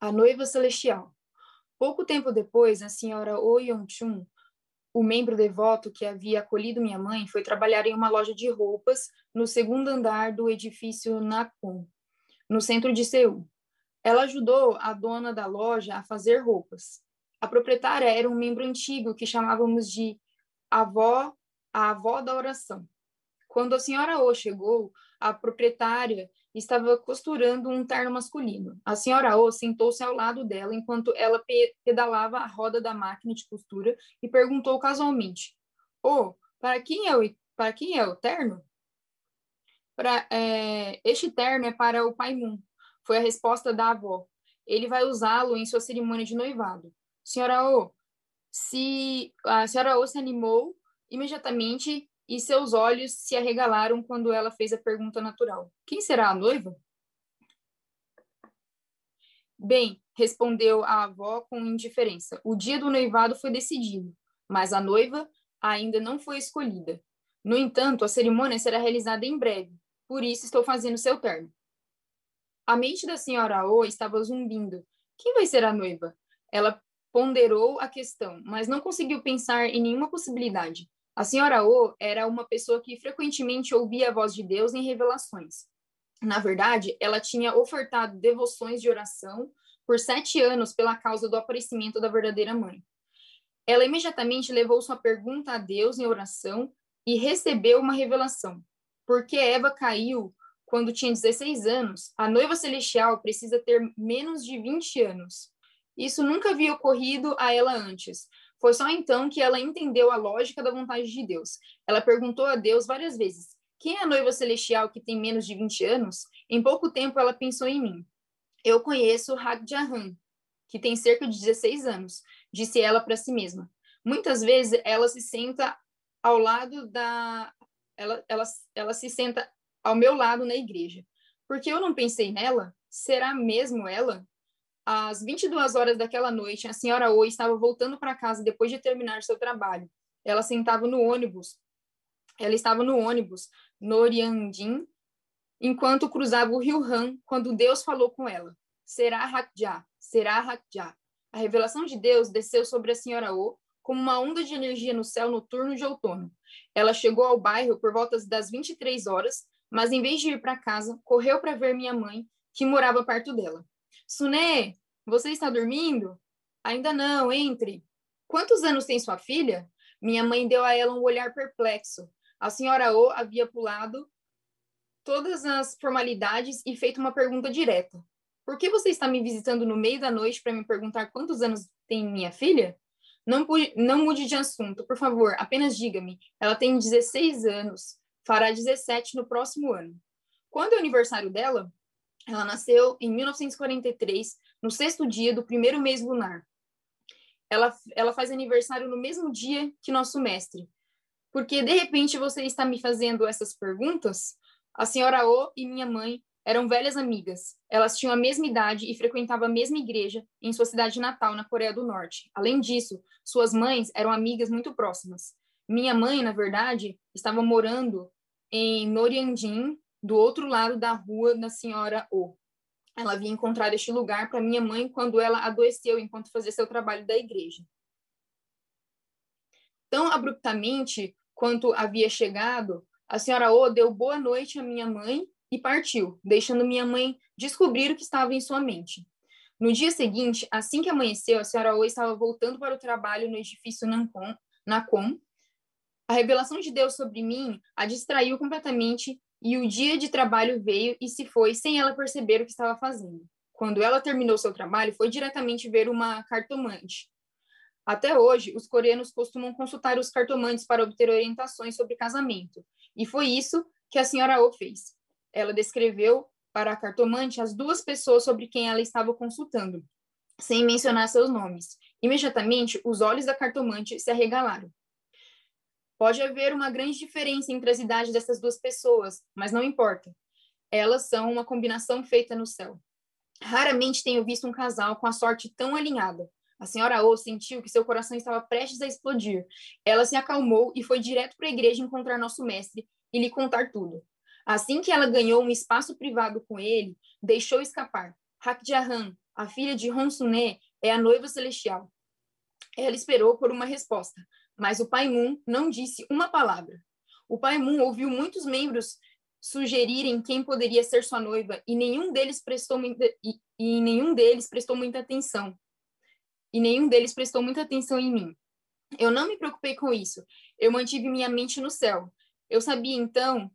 A noiva celestial. Pouco tempo depois, a senhora Oh Yeon-chun, o membro devoto que havia acolhido minha mãe, foi trabalhar em uma loja de roupas no segundo andar do edifício Nakon, no centro de Seul. Ela ajudou a dona da loja a fazer roupas. A proprietária era um membro antigo que chamávamos de avó, a avó da oração. Quando a senhora O chegou, a proprietária estava costurando um terno masculino. A senhora O sentou-se ao lado dela enquanto ela pedalava a roda da máquina de costura e perguntou casualmente: "Oh, para quem é o para quem é o terno?" É, este terno é para o pai Moon. Foi a resposta da avó. Ele vai usá-lo em sua cerimônia de noivado. Senhora O, se a senhora O se animou imediatamente e seus olhos se arregalaram quando ela fez a pergunta natural: Quem será a noiva? Bem, respondeu a avó com indiferença. O dia do noivado foi decidido, mas a noiva ainda não foi escolhida. No entanto, a cerimônia será realizada em breve, por isso estou fazendo seu terno. A mente da senhora O estava zumbindo. Quem vai ser a noiva? Ela ponderou a questão, mas não conseguiu pensar em nenhuma possibilidade. A senhora O era uma pessoa que frequentemente ouvia a voz de Deus em revelações. Na verdade, ela tinha ofertado devoções de oração por sete anos pela causa do aparecimento da verdadeira mãe. Ela imediatamente levou sua pergunta a Deus em oração e recebeu uma revelação. Porque Eva caiu quando tinha 16 anos, a noiva celestial precisa ter menos de 20 anos. Isso nunca havia ocorrido a ela antes, foi só então que ela entendeu a lógica da vontade de Deus. Ela perguntou a Deus várias vezes: Quem é a noiva celestial que tem menos de 20 anos? Em pouco tempo ela pensou em mim. Eu conheço Hadjahan, que tem cerca de 16 anos, disse ela para si mesma. Muitas vezes ela se senta ao lado da ela, ela, ela se senta ao meu lado na igreja. Porque eu não pensei nela? Será mesmo ela? Às 22 horas daquela noite, a senhora Oi estava voltando para casa depois de terminar seu trabalho. Ela sentava no ônibus. Ela estava no ônibus, no Oriandin, enquanto cruzava o rio Han, quando Deus falou com ela. Será Hakja, será Hakja. A revelação de Deus desceu sobre a senhora O como uma onda de energia no céu noturno de outono. Ela chegou ao bairro por volta das 23 horas, mas em vez de ir para casa, correu para ver minha mãe, que morava perto dela. Suné, você está dormindo? Ainda não, entre. Quantos anos tem sua filha? Minha mãe deu a ela um olhar perplexo. A senhora O havia pulado todas as formalidades e feito uma pergunta direta. Por que você está me visitando no meio da noite para me perguntar quantos anos tem minha filha? Não, não mude de assunto, por favor, apenas diga-me. Ela tem 16 anos, fará 17 no próximo ano. Quando é o aniversário dela? Ela nasceu em 1943, no sexto dia do primeiro mês lunar. Ela, ela faz aniversário no mesmo dia que nosso mestre. Porque, de repente, você está me fazendo essas perguntas? A senhora O e minha mãe eram velhas amigas. Elas tinham a mesma idade e frequentavam a mesma igreja em sua cidade natal, na Coreia do Norte. Além disso, suas mães eram amigas muito próximas. Minha mãe, na verdade, estava morando em Noriandin, do outro lado da rua da senhora O. Ela havia encontrado este lugar para minha mãe quando ela adoeceu enquanto fazia seu trabalho da igreja. Tão abruptamente quanto havia chegado, a senhora O deu boa noite à minha mãe e partiu, deixando minha mãe descobrir o que estava em sua mente. No dia seguinte, assim que amanheceu, a senhora O estava voltando para o trabalho no edifício Nancom. A revelação de Deus sobre mim a distraiu completamente e o dia de trabalho veio e se foi sem ela perceber o que estava fazendo. Quando ela terminou seu trabalho, foi diretamente ver uma cartomante. Até hoje, os coreanos costumam consultar os cartomantes para obter orientações sobre casamento, e foi isso que a senhora O fez. Ela descreveu para a cartomante as duas pessoas sobre quem ela estava consultando, sem mencionar seus nomes. Imediatamente, os olhos da cartomante se arregalaram. Pode haver uma grande diferença entre as idades dessas duas pessoas, mas não importa. Elas são uma combinação feita no céu. Raramente tenho visto um casal com a sorte tão alinhada. A senhora O sentiu que seu coração estava prestes a explodir. Ela se acalmou e foi direto para a igreja encontrar nosso mestre e lhe contar tudo. Assim que ela ganhou um espaço privado com ele, deixou escapar. Hakjahan, a filha de Ronsuné, é a noiva celestial. Ela esperou por uma resposta, mas o pai Moon não disse uma palavra. O pai Moon ouviu muitos membros sugerirem quem poderia ser sua noiva e nenhum deles prestou muita, e, e nenhum deles prestou muita atenção. E nenhum deles prestou muita atenção em mim. Eu não me preocupei com isso. Eu mantive minha mente no céu. Eu sabia então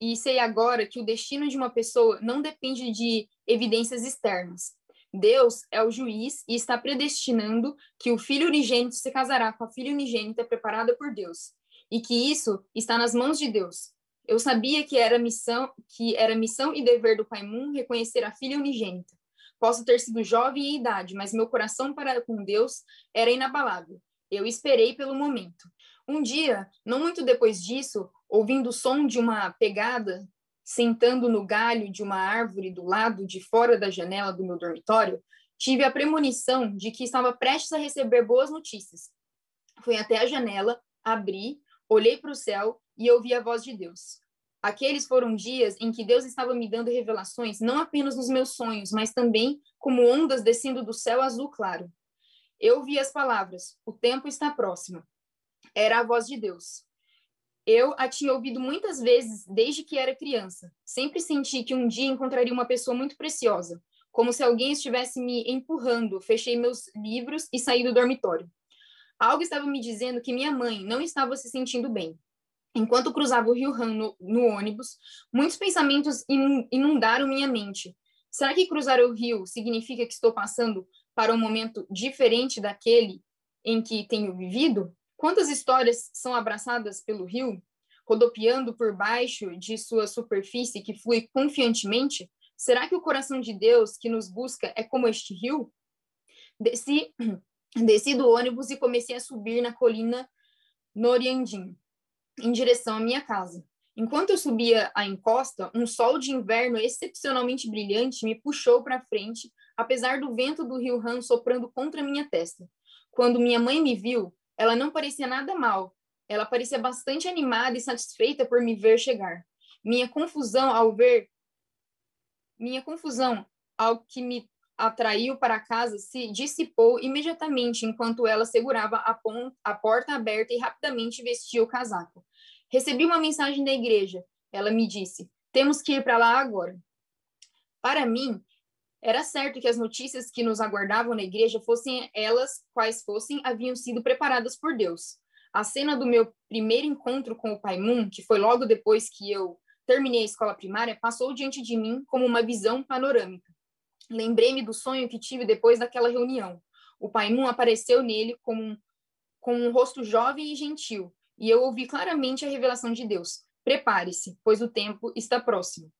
e sei agora que o destino de uma pessoa não depende de evidências externas. Deus é o juiz e está predestinando que o filho unigênito se casará com a filha unigênita preparada por Deus, e que isso está nas mãos de Deus. Eu sabia que era missão, que era missão e dever do Pai Moon reconhecer a filha unigênita. Posso ter sido jovem em idade, mas meu coração para com Deus era inabalável. Eu esperei pelo momento. Um dia, não muito depois disso, ouvindo o som de uma pegada, sentando no galho de uma árvore do lado de fora da janela do meu dormitório, tive a premonição de que estava prestes a receber boas notícias. Fui até a janela, abri, olhei para o céu e ouvi a voz de Deus. Aqueles foram dias em que Deus estava me dando revelações, não apenas nos meus sonhos, mas também como ondas descendo do céu azul claro. Eu vi as palavras: O tempo está próximo. Era a voz de Deus. Eu a tinha ouvido muitas vezes desde que era criança. Sempre senti que um dia encontraria uma pessoa muito preciosa, como se alguém estivesse me empurrando. Fechei meus livros e saí do dormitório. Algo estava me dizendo que minha mãe não estava se sentindo bem. Enquanto cruzava o Rio Han no, no ônibus, muitos pensamentos inundaram minha mente. Será que cruzar o rio significa que estou passando para um momento diferente daquele em que tenho vivido? Quantas histórias são abraçadas pelo rio, rodopiando por baixo de sua superfície que flui confiantemente? Será que o coração de Deus que nos busca é como este rio? Desci, desci do ônibus e comecei a subir na colina Noriandim, em direção à minha casa. Enquanto eu subia a encosta, um sol de inverno excepcionalmente brilhante me puxou para frente, apesar do vento do rio Han soprando contra minha testa. Quando minha mãe me viu, ela não parecia nada mal. Ela parecia bastante animada e satisfeita por me ver chegar. Minha confusão ao ver minha confusão ao que me atraiu para casa se dissipou imediatamente enquanto ela segurava a, a porta aberta e rapidamente vestia o casaco. Recebi uma mensagem da igreja. Ela me disse: "Temos que ir para lá agora." Para mim, era certo que as notícias que nos aguardavam na igreja, fossem elas quais fossem, haviam sido preparadas por Deus. A cena do meu primeiro encontro com o Pai Moon, que foi logo depois que eu terminei a escola primária, passou diante de mim como uma visão panorâmica. Lembrei-me do sonho que tive depois daquela reunião. O Pai Moon apareceu nele como um, com um rosto jovem e gentil, e eu ouvi claramente a revelação de Deus. Prepare-se, pois o tempo está próximo.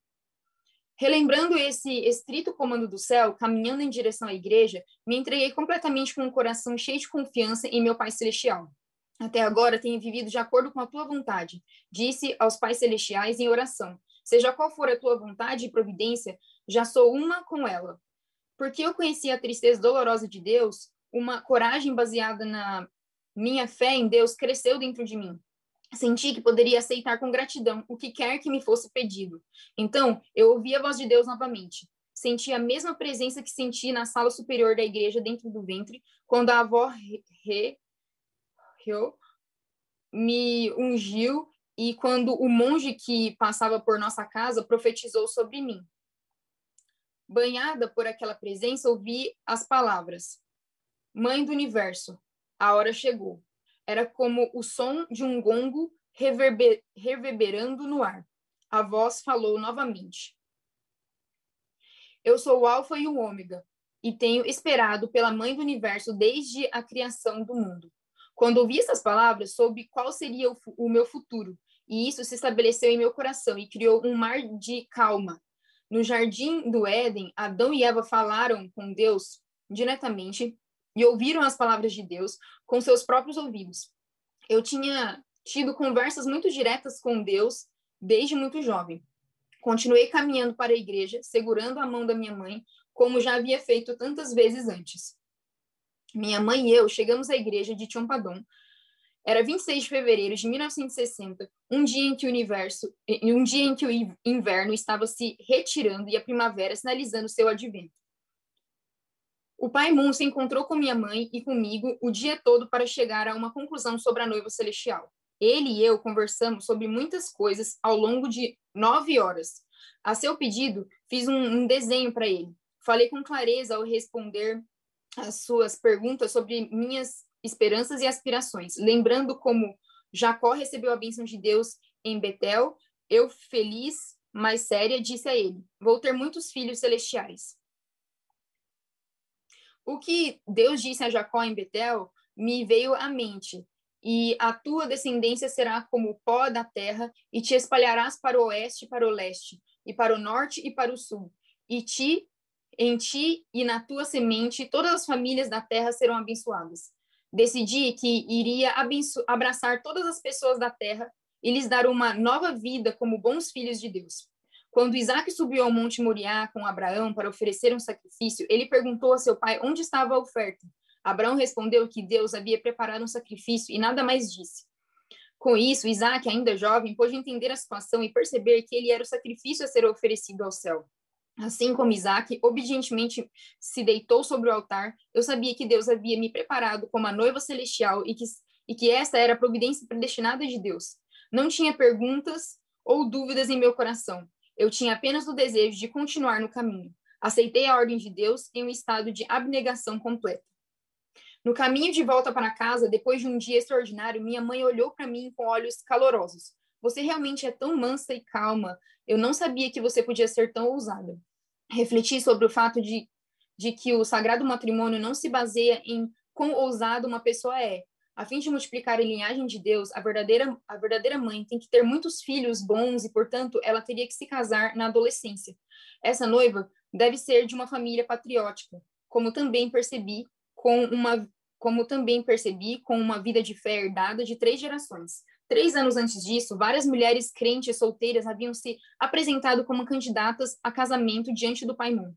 Relembrando esse estrito comando do céu, caminhando em direção à igreja, me entreguei completamente com um coração cheio de confiança em meu Pai Celestial. Até agora tenho vivido de acordo com a tua vontade, disse aos pais celestiais em oração. Seja qual for a tua vontade e providência, já sou uma com ela. Porque eu conheci a tristeza dolorosa de Deus, uma coragem baseada na minha fé em Deus cresceu dentro de mim. Senti que poderia aceitar com gratidão o que quer que me fosse pedido. Então, eu ouvi a voz de Deus novamente. Senti a mesma presença que senti na sala superior da igreja dentro do ventre, quando a avó Re, Re, me ungiu e quando o monge que passava por nossa casa profetizou sobre mim. Banhada por aquela presença, ouvi as palavras: Mãe do universo, a hora chegou. Era como o som de um gongo reverber, reverberando no ar. A voz falou novamente. Eu sou o Alfa e o Ômega, e tenho esperado pela Mãe do Universo desde a criação do mundo. Quando ouvi essas palavras, soube qual seria o, o meu futuro, e isso se estabeleceu em meu coração e criou um mar de calma. No jardim do Éden, Adão e Eva falaram com Deus diretamente e ouviram as palavras de Deus com seus próprios ouvidos. Eu tinha tido conversas muito diretas com Deus desde muito jovem. Continuei caminhando para a igreja, segurando a mão da minha mãe, como já havia feito tantas vezes antes. Minha mãe e eu chegamos à igreja de Chompadon. Era 26 de fevereiro de 1960, um dia em que o universo, um dia em que o inverno estava se retirando e a primavera sinalizando seu advento. O pai Moon se encontrou com minha mãe e comigo o dia todo para chegar a uma conclusão sobre a noiva celestial. Ele e eu conversamos sobre muitas coisas ao longo de nove horas. A seu pedido, fiz um, um desenho para ele. Falei com clareza ao responder as suas perguntas sobre minhas esperanças e aspirações, lembrando como Jacó recebeu a bênção de Deus em Betel. Eu, feliz, mas séria, disse a ele: Vou ter muitos filhos celestiais. O que Deus disse a Jacó em Betel me veio à mente, e a tua descendência será como o pó da terra, e te espalharás para o oeste e para o leste, e para o norte e para o sul. E ti, em ti e na tua semente, todas as famílias da terra serão abençoadas. Decidi que iria abraçar todas as pessoas da terra e lhes dar uma nova vida como bons filhos de Deus. Quando Isaac subiu ao Monte Moriá com Abraão para oferecer um sacrifício, ele perguntou a seu pai onde estava a oferta. Abraão respondeu que Deus havia preparado um sacrifício e nada mais disse. Com isso, Isaac, ainda jovem, pôde entender a situação e perceber que ele era o sacrifício a ser oferecido ao céu. Assim como Isaac obedientemente se deitou sobre o altar, eu sabia que Deus havia me preparado como a noiva celestial e que, e que esta era a providência predestinada de Deus. Não tinha perguntas ou dúvidas em meu coração. Eu tinha apenas o desejo de continuar no caminho. Aceitei a ordem de Deus em um estado de abnegação completa. No caminho de volta para casa, depois de um dia extraordinário, minha mãe olhou para mim com olhos calorosos. Você realmente é tão mansa e calma. Eu não sabia que você podia ser tão ousada. Refleti sobre o fato de, de que o sagrado matrimônio não se baseia em quão ousado uma pessoa é, a fim de multiplicar a linhagem de Deus, a verdadeira, a verdadeira mãe tem que ter muitos filhos bons e, portanto, ela teria que se casar na adolescência. Essa noiva deve ser de uma família patriótica, como também percebi com uma como também percebi com uma vida de fé herdada de três gerações. Três anos antes disso, várias mulheres crentes solteiras haviam se apresentado como candidatas a casamento diante do Pai Moon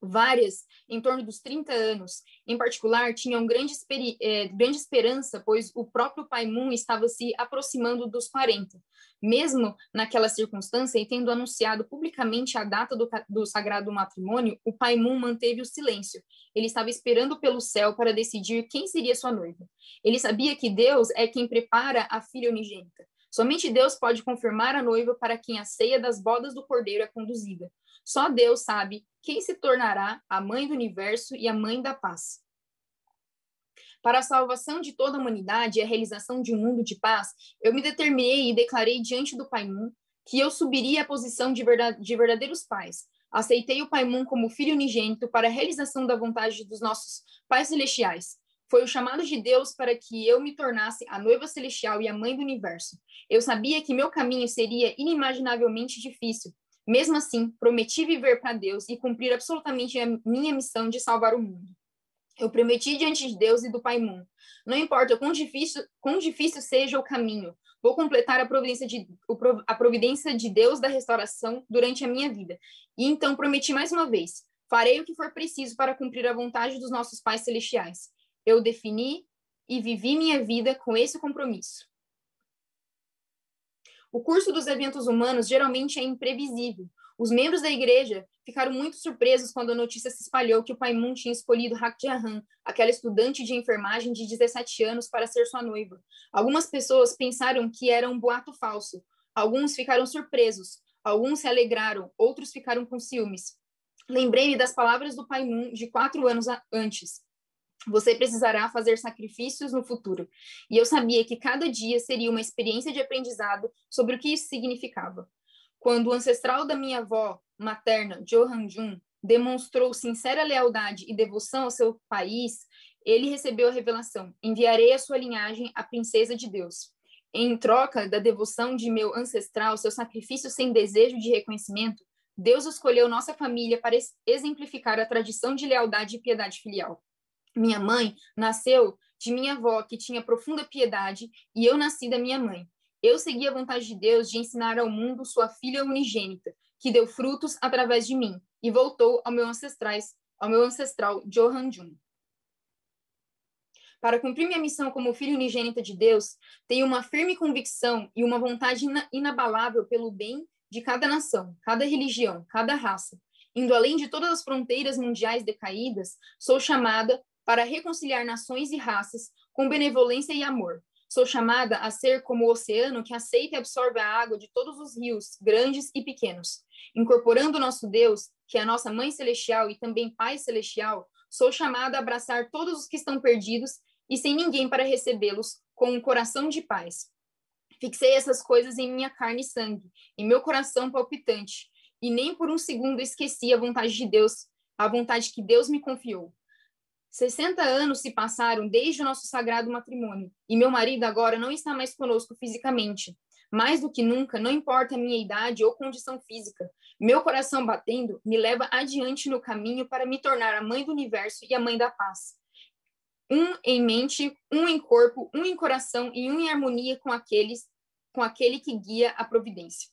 várias em torno dos 30 anos, em particular, tinham grande, é, grande esperança, pois o próprio Pai Moon estava se aproximando dos 40. Mesmo naquela circunstância e tendo anunciado publicamente a data do, do sagrado matrimônio, o Pai Moon manteve o silêncio. Ele estava esperando pelo céu para decidir quem seria sua noiva. Ele sabia que Deus é quem prepara a filha unigênita. Somente Deus pode confirmar a noiva para quem a ceia das bodas do cordeiro é conduzida. Só Deus sabe quem se tornará a mãe do universo e a mãe da paz. Para a salvação de toda a humanidade e a realização de um mundo de paz, eu me determinei e declarei diante do Pai Moon que eu subiria à posição de, de verdadeiros pais. Aceitei o Pai Moon como filho unigênito para a realização da vontade dos nossos pais celestiais. Foi o chamado de Deus para que eu me tornasse a noiva celestial e a mãe do universo. Eu sabia que meu caminho seria inimaginavelmente difícil, mesmo assim, prometi viver para Deus e cumprir absolutamente a minha missão de salvar o mundo. Eu prometi diante de Deus e do Pai Moon. Não importa quão difícil, quão difícil seja o caminho, vou completar a providência, de, a providência de Deus da restauração durante a minha vida. E então prometi mais uma vez: farei o que for preciso para cumprir a vontade dos nossos pais celestiais. Eu defini e vivi minha vida com esse compromisso. O curso dos eventos humanos geralmente é imprevisível. Os membros da igreja ficaram muito surpresos quando a notícia se espalhou que o Pai Moon tinha escolhido Hak Jahan, aquela estudante de enfermagem de 17 anos, para ser sua noiva. Algumas pessoas pensaram que era um boato falso. Alguns ficaram surpresos. Alguns se alegraram. Outros ficaram com ciúmes. Lembrei-me das palavras do Pai Moon de quatro anos antes. Você precisará fazer sacrifícios no futuro. E eu sabia que cada dia seria uma experiência de aprendizado sobre o que isso significava. Quando o ancestral da minha avó materna, Johan Jun, demonstrou sincera lealdade e devoção ao seu país, ele recebeu a revelação: enviarei a sua linhagem à princesa de Deus. Em troca da devoção de meu ancestral, seu sacrifício sem desejo de reconhecimento, Deus escolheu nossa família para exemplificar a tradição de lealdade e piedade filial. Minha mãe nasceu de minha avó, que tinha profunda piedade, e eu nasci da minha mãe. Eu segui a vontade de Deus de ensinar ao mundo sua filha unigênita, que deu frutos através de mim, e voltou ao meu ancestrais, ao meu ancestral Johan Jun. Para cumprir minha missão como filha unigênita de Deus, tenho uma firme convicção e uma vontade inabalável pelo bem de cada nação, cada religião, cada raça. Indo além de todas as fronteiras mundiais decaídas, sou chamada para reconciliar nações e raças com benevolência e amor. Sou chamada a ser como o oceano que aceita e absorve a água de todos os rios, grandes e pequenos. Incorporando nosso Deus, que é a nossa Mãe Celestial e também Pai Celestial, sou chamada a abraçar todos os que estão perdidos e sem ninguém para recebê-los, com um coração de paz. Fixei essas coisas em minha carne e sangue, em meu coração palpitante, e nem por um segundo esqueci a vontade de Deus, a vontade que Deus me confiou. 60 anos se passaram desde o nosso sagrado matrimônio, e meu marido agora não está mais conosco fisicamente. Mais do que nunca, não importa a minha idade ou condição física, meu coração batendo me leva adiante no caminho para me tornar a mãe do universo e a mãe da paz. Um em mente, um em corpo, um em coração e um em harmonia com aqueles com aquele que guia a providência.